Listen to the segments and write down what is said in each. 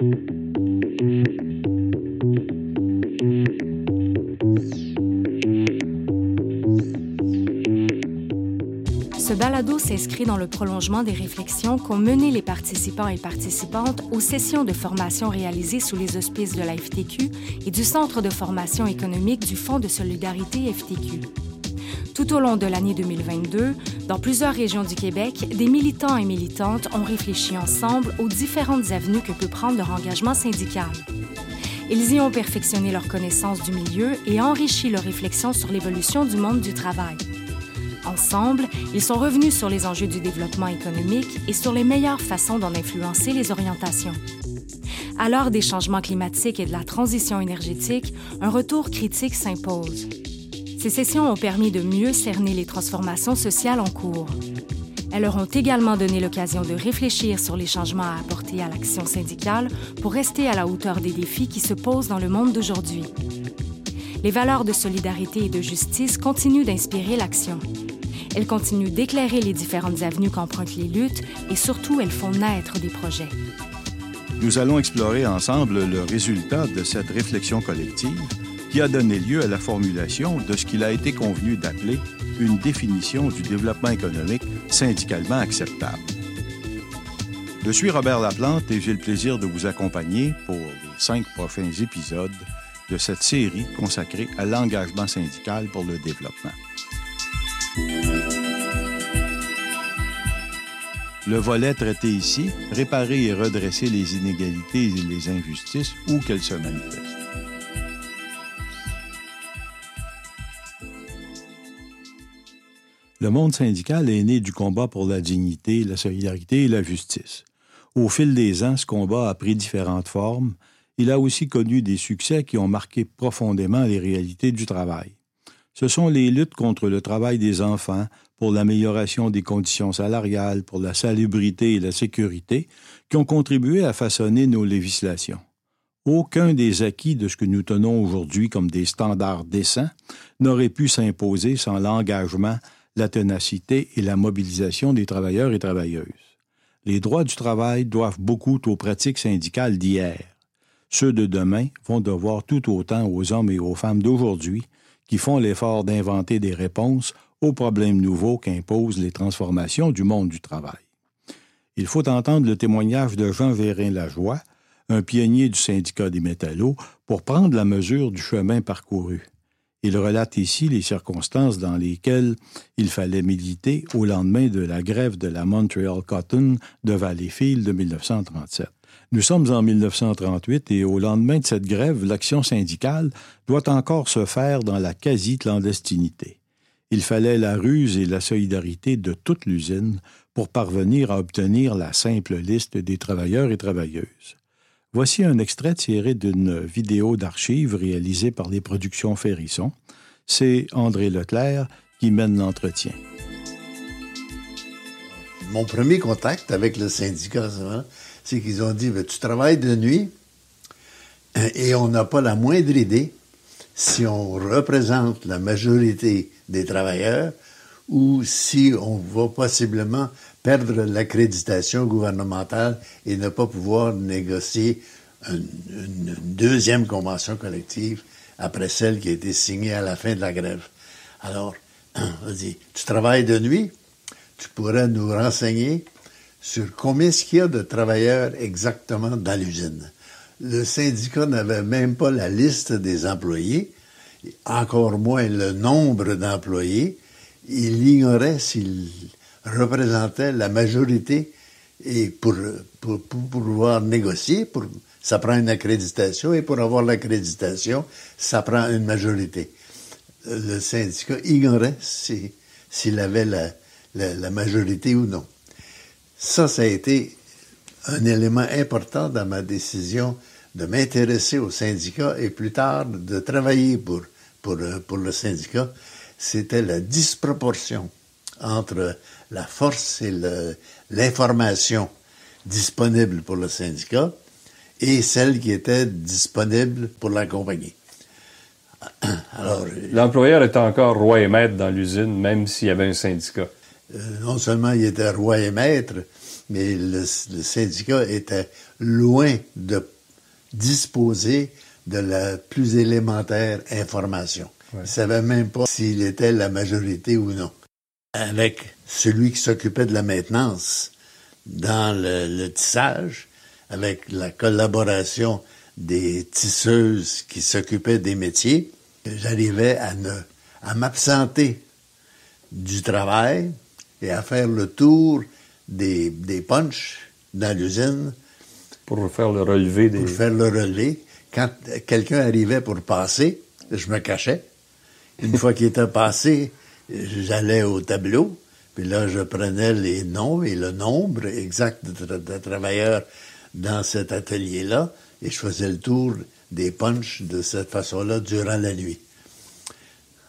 Ce balado s'inscrit dans le prolongement des réflexions qu'ont menées les participants et participantes aux sessions de formation réalisées sous les auspices de la FTQ et du Centre de formation économique du Fonds de solidarité FTQ. Tout au long de l'année 2022, dans plusieurs régions du Québec, des militants et militantes ont réfléchi ensemble aux différentes avenues que peut prendre leur engagement syndical. Ils y ont perfectionné leur connaissance du milieu et enrichi leur réflexion sur l'évolution du monde du travail. Ensemble, ils sont revenus sur les enjeux du développement économique et sur les meilleures façons d'en influencer les orientations. À l'heure des changements climatiques et de la transition énergétique, un retour critique s'impose. Ces sessions ont permis de mieux cerner les transformations sociales en cours. Elles leur ont également donné l'occasion de réfléchir sur les changements à apporter à l'action syndicale pour rester à la hauteur des défis qui se posent dans le monde d'aujourd'hui. Les valeurs de solidarité et de justice continuent d'inspirer l'action. Elles continuent d'éclairer les différentes avenues qu'empruntent les luttes et surtout elles font naître des projets. Nous allons explorer ensemble le résultat de cette réflexion collective qui a donné lieu à la formulation de ce qu'il a été convenu d'appeler une définition du développement économique syndicalement acceptable. Je suis Robert Laplante et j'ai le plaisir de vous accompagner pour les cinq prochains épisodes de cette série consacrée à l'engagement syndical pour le développement. Le volet traité ici, réparer et redresser les inégalités et les injustices où qu'elles se manifestent. Le monde syndical est né du combat pour la dignité, la solidarité et la justice. Au fil des ans, ce combat a pris différentes formes. Il a aussi connu des succès qui ont marqué profondément les réalités du travail. Ce sont les luttes contre le travail des enfants, pour l'amélioration des conditions salariales, pour la salubrité et la sécurité, qui ont contribué à façonner nos législations. Aucun des acquis de ce que nous tenons aujourd'hui comme des standards décents n'aurait pu s'imposer sans l'engagement, la ténacité et la mobilisation des travailleurs et travailleuses. Les droits du travail doivent beaucoup aux pratiques syndicales d'hier. Ceux de demain vont devoir tout autant aux hommes et aux femmes d'aujourd'hui qui font l'effort d'inventer des réponses aux problèmes nouveaux qu'imposent les transformations du monde du travail. Il faut entendre le témoignage de Jean Vérin Lajoie, un pionnier du syndicat des métallos, pour prendre la mesure du chemin parcouru. Il relate ici les circonstances dans lesquelles il fallait militer au lendemain de la grève de la Montreal Cotton de Valleyfield de 1937. Nous sommes en 1938 et au lendemain de cette grève, l'action syndicale doit encore se faire dans la quasi-clandestinité. Il fallait la ruse et la solidarité de toute l'usine pour parvenir à obtenir la simple liste des travailleurs et travailleuses. Voici un extrait tiré d'une vidéo d'archives réalisée par les productions Ferrisson. C'est André Leclerc qui mène l'entretien. Mon premier contact avec le syndicat, c'est qu'ils ont dit Tu travailles de nuit? Et on n'a pas la moindre idée si on représente la majorité des travailleurs ou si on va possiblement perdre l'accréditation gouvernementale et ne pas pouvoir négocier une, deuxième convention collective après celle qui a été signée à la fin de la grève. Alors, on dit, tu travailles de nuit, tu pourrais nous renseigner sur combien qu'il y a de travailleurs exactement dans l'usine. Le syndicat n'avait même pas la liste des employés, encore moins le nombre d'employés, il ignorait s'il représentait la majorité et pour, pour, pouvoir négocier, pour, ça prend une accréditation et pour avoir l'accréditation, ça prend une majorité. Le syndicat ignorait s'il avait la, la majorité ou non. Ça, ça a été un élément important dans ma décision de m'intéresser au syndicat et plus tard de travailler pour, pour, pour le syndicat, c'était la disproportion entre la force et l'information disponible pour le syndicat et celle qui était disponible pour la compagnie. Alors, L'employeur était encore roi et maître dans l'usine, même s'il y avait un syndicat. Euh, non seulement il était roi et maître, mais le, syndicat était loin de disposer de la plus élémentaire information. Il ne savait même pas s'il était la majorité ou non. Avec celui qui s'occupait de la maintenance dans le tissage, avec la collaboration des tisseuses qui s'occupaient des métiers, j'arrivais à ne, à m'absenter du travail et à faire le tour des, des punchs dans l'usine. Pour faire le relevé des... Pour faire le relevé. Quand quelqu'un arrivait pour passer, je me cachais. Une fois qu'il était passé, j'allais au tableau, puis là, je prenais les noms et le nombre exact de travailleurs dans cet atelier-là, et je faisais le tour des punchs de cette façon-là durant la nuit.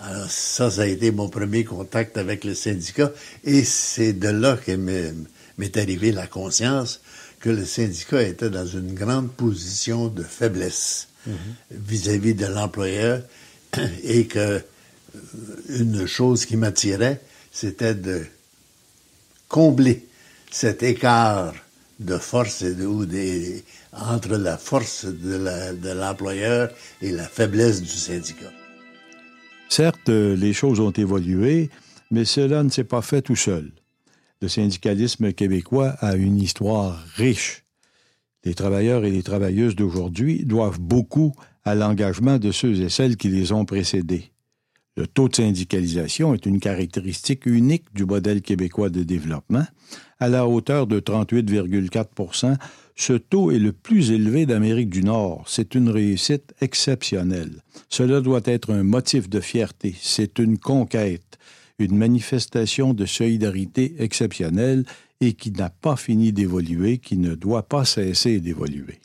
Alors ça, ça a été mon premier contact avec le syndicat, et c'est de là que m'est arrivée la conscience que le syndicat était dans une grande position de faiblesse mhm. vis-à-vis de l'employeur, et que une chose qui m'attirait, c'était de combler cet écart de force entre la force de l'employeur et la faiblesse du syndicat. Certes, les choses ont évolué, mais cela ne s'est pas fait tout seul. Le syndicalisme québécois a une histoire riche. Les travailleurs et les travailleuses d'aujourd'hui doivent beaucoup à l'engagement de ceux et celles qui les ont précédés. Le taux de syndicalisation est une caractéristique unique du modèle québécois de développement. À la hauteur de 38,4% ce taux est le plus élevé d'Amérique du Nord. C'est une réussite exceptionnelle. Cela doit être un motif de fierté. C'est une conquête, une manifestation de solidarité exceptionnelle et qui n'a pas fini d'évoluer, qui ne doit pas cesser d'évoluer.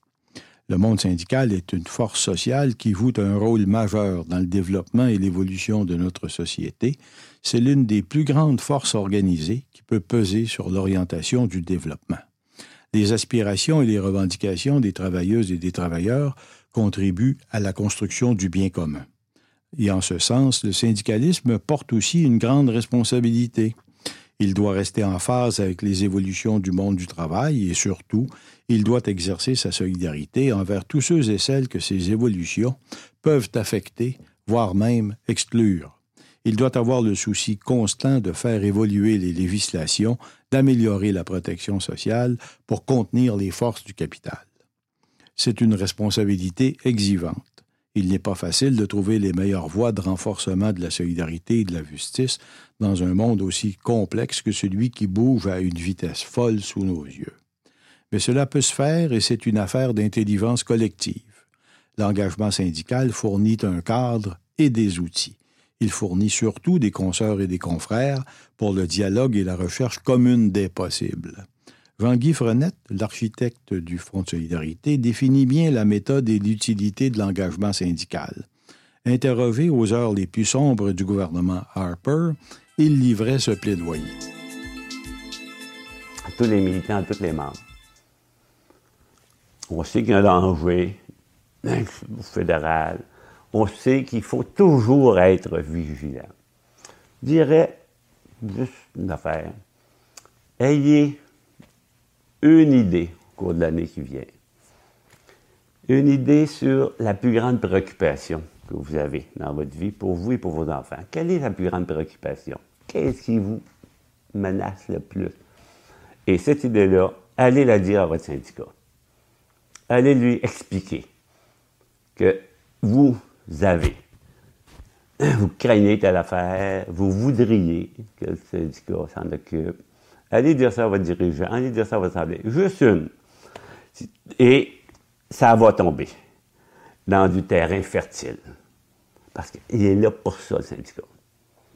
Le monde syndical est une force sociale qui joue un rôle majeur dans le développement et l'évolution de notre société. C'est l'une des plus grandes forces organisées qui peut peser sur l'orientation du développement. Les aspirations et les revendications des travailleuses et des travailleurs contribuent à la construction du bien commun. Et en ce sens, le syndicalisme porte aussi une grande responsabilité. Il doit rester en phase avec les évolutions du monde du travail et surtout, il doit exercer sa solidarité envers tous ceux et celles que ces évolutions peuvent affecter, voire même exclure. Il doit avoir le souci constant de faire évoluer les législations, d'améliorer la protection sociale pour contenir les forces du capital. C'est une responsabilité exivante. Il n'est pas facile de trouver les meilleures voies de renforcement de la solidarité et de la justice dans un monde aussi complexe que celui qui bouge à une vitesse folle sous nos yeux. Mais cela peut se faire et c'est une affaire d'intelligence collective. L'engagement syndical fournit un cadre et des outils. Il fournit surtout des consoeurs et des confrères pour le dialogue et la recherche commune des possibles. Jean-Guy Frenette, l'architecte du Front de solidarité, définit bien la méthode et l'utilité de l'engagement syndical. Interrogé aux heures les plus sombres du gouvernement Harper, il livrait ce plaidoyer. À tous les militants, à tous les membres. On sait qu'il y a un danger fédéral. On sait qu'il faut toujours être vigilant. Je dirais juste une affaire. Ayez une idée au cours de l'année qui vient. Une idée sur la plus grande préoccupation que vous avez dans votre vie pour vous et pour vos enfants. Quelle est la plus grande préoccupation? Qu'est-ce qui vous menace le plus? Et cette idée-là, allez la dire à votre syndicat. Allez lui expliquer que vous avez, vous craignez telle affaire, vous voudriez que le syndicat s'en occupe. Allez dire ça à votre dirigeant, allez dire ça à votre assemblée. Juste une. Et ça va tomber dans du terrain fertile. Parce qu'il est là pour ça, le syndicat.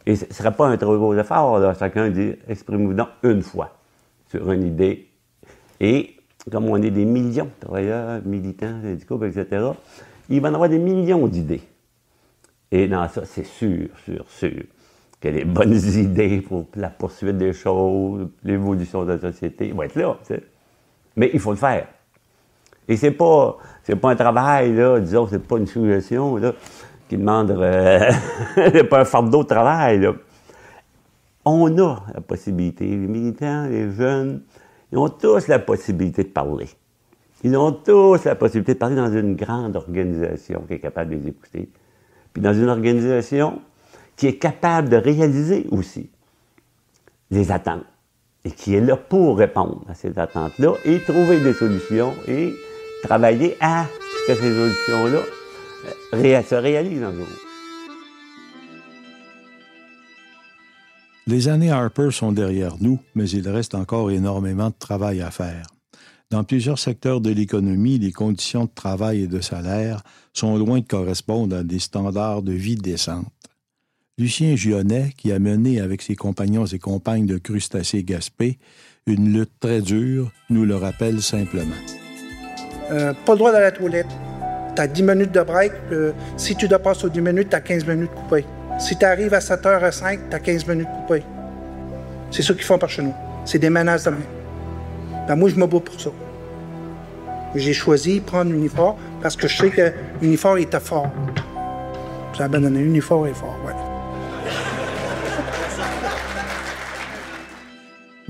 Et ce ne serait pas un trop gros effort. Chacun dit, exprimez-vous donc une fois sur une idée. Et comme on est des millions de travailleurs, militants, syndicaux, etc., il va y avoir des millions d'idées. Et dans ça, c'est sûr, sûr, sûr que les bonnes idées pour la poursuite des choses, l'évolution de la société vont être là. Mais il faut le faire. Et c'est pas, c'est pas un travail, là, disons, c'est pas une suggestion, là, qui demande, euh, c'est pas un fardeau de travail, là. On a la possibilité, les militants, les jeunes, Ils ont tous la possibilité de parler. Ils ont tous la possibilité de parler dans une grande organisation qui est capable de les écouter. Puis dans une organisation qui est capable de réaliser aussi les attentes et qui est là pour répondre à ces attentes-là et trouver des solutions et travailler à ce que ces solutions-là euh, se réalisent un jour. Les années Harper sont derrière nous, mais il reste encore énormément de travail à faire. Dans plusieurs secteurs de l'économie, les conditions de travail et de salaire sont loin de correspondre à des standards de vie décentes. Lucien Gionnet, qui a mené avec ses compagnons et compagnes de crustacés gaspés une lutte très dure, nous le rappelle simplement. Euh, pas le droit d'aller à la toilette. Tu as 10 minutes de break. Euh, si tu dépasses aux 10 minutes, tu as 15 minutes coupées. Si tu arrives à 7h à 5, tu as 15 minutes coupées. C'est ça qu'ils font par chez nous. C'est des menaces de main. Ben, moi, je me bats pour ça. J'ai choisi de prendre l'uniforme parce que je sais que l'uniforme était fort. Ça a bien donné. L'uniforme est fort.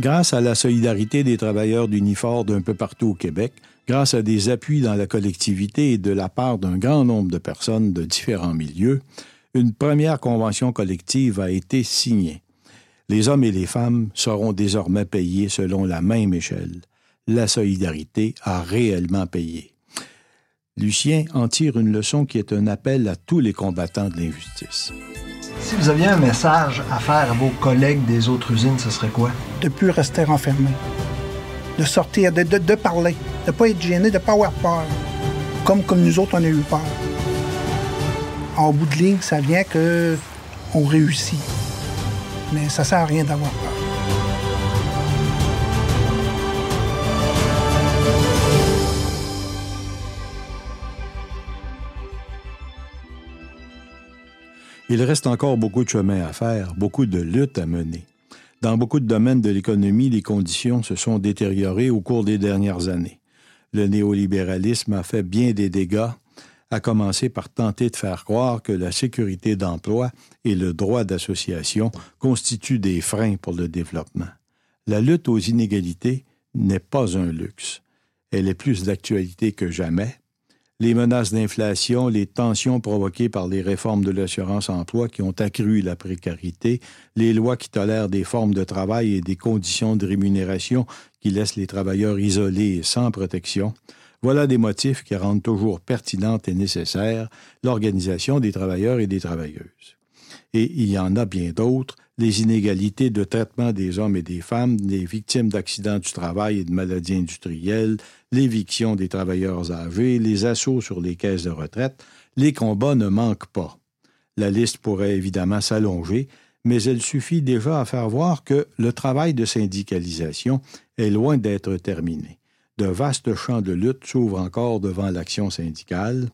Grâce à la solidarité des travailleurs d'Unifor d'un peu partout au Québec, grâce à des appuis dans la collectivité et de la part d'un grand nombre de personnes de différents milieux, une première convention collective a été signée. Les hommes et les femmes seront désormais payés selon la même échelle. La solidarité a réellement payé. Lucien en tire une leçon qui est un appel à tous les combattants de l'injustice. Si vous aviez un message à faire à vos collègues des autres usines, ce serait quoi? De plus rester enfermé. De sortir, de, de, parler. De ne pas être gêné, de ne pas avoir peur. Comme, nous autres, on a eu peur. En bout de ligne, ça vient que on réussit. Mais ça sert à rien d'avoir peur. Il reste encore beaucoup de chemin à faire, beaucoup de luttes à mener. Dans beaucoup de domaines de l'économie, les conditions se sont détériorées au cours des dernières années. Le néolibéralisme a fait bien des dégâts, à commencer par tenter de faire croire que la sécurité d'emploi et le droit d'association constituent des freins pour le développement. La lutte aux inégalités n'est pas un luxe. Elle est plus d'actualité que jamais les menaces d'inflation, les tensions provoquées par les réformes de l'assurance-emploi qui ont accru la précarité, les lois qui tolèrent des formes de travail et des conditions de rémunération qui laissent les travailleurs isolés et sans protection, voilà des motifs qui rendent toujours pertinente et nécessaire l'organisation des travailleurs et des travailleuses. Et il y en a bien d'autres, les inégalités de traitement des hommes et des femmes, les victimes d'accidents du travail et de maladies industrielles, l'éviction des travailleurs âgés, les assauts sur les caisses de retraite, les combats ne manquent pas. La liste pourrait évidemment s'allonger, mais elle suffit déjà à faire voir que le travail de syndicalisation est loin d'être terminé. De vastes champs de lutte s'ouvrent encore devant l'action syndicale.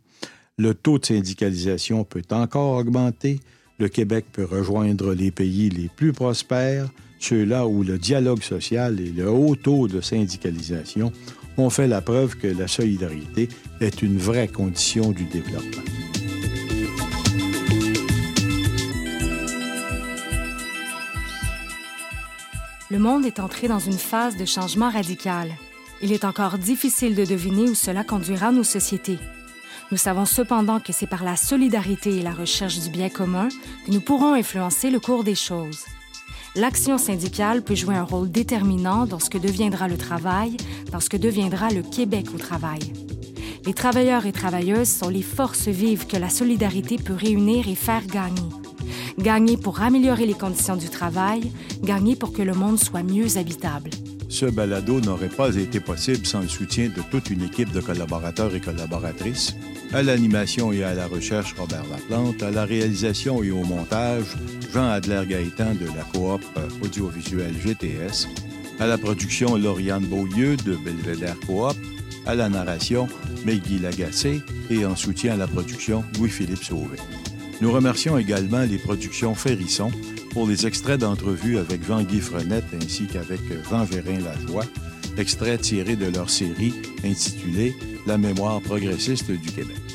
Le taux de syndicalisation peut encore augmenter. Le Québec peut rejoindre les pays les plus prospères, ceux-là où le dialogue social et le haut taux de syndicalisation ont fait la preuve que la solidarité est une vraie condition du développement. Le monde est entré dans une phase de changement radical. Il est encore difficile de deviner où cela conduira nos sociétés. Nous savons cependant que c'est par la solidarité et la recherche du bien commun que nous pourrons influencer le cours des choses l'action syndicale peut jouer un rôle déterminant dans ce que deviendra le travail, dans ce que deviendra le Québec au travail. Les travailleurs et travailleuses sont les forces vives que la solidarité peut réunir et faire gagner. Gagner pour améliorer les conditions du travail, gagner pour que le monde soit mieux habitable. Ce balado n'aurait pas été possible sans le soutien de toute une équipe de collaborateurs et collaboratrices. À l'animation et à la recherche, Robert Laplante. À la réalisation et au montage, Jean Adler-Gaëtan de la coop audiovisuelle GTS. À la production, Lauriane Beaulieu de Belvedere Coop. À la narration, Meggy Lagacé. Et en soutien à la production, Louis-Philippe Sauvé. Nous remercions également les productions Ferrisson pour les extraits d'entrevues avec Jean-Guy Frenette ainsi qu'avec Jean Vérin Lajoie, extraits tirés de leur série intitulée La mémoire progressiste du Québec.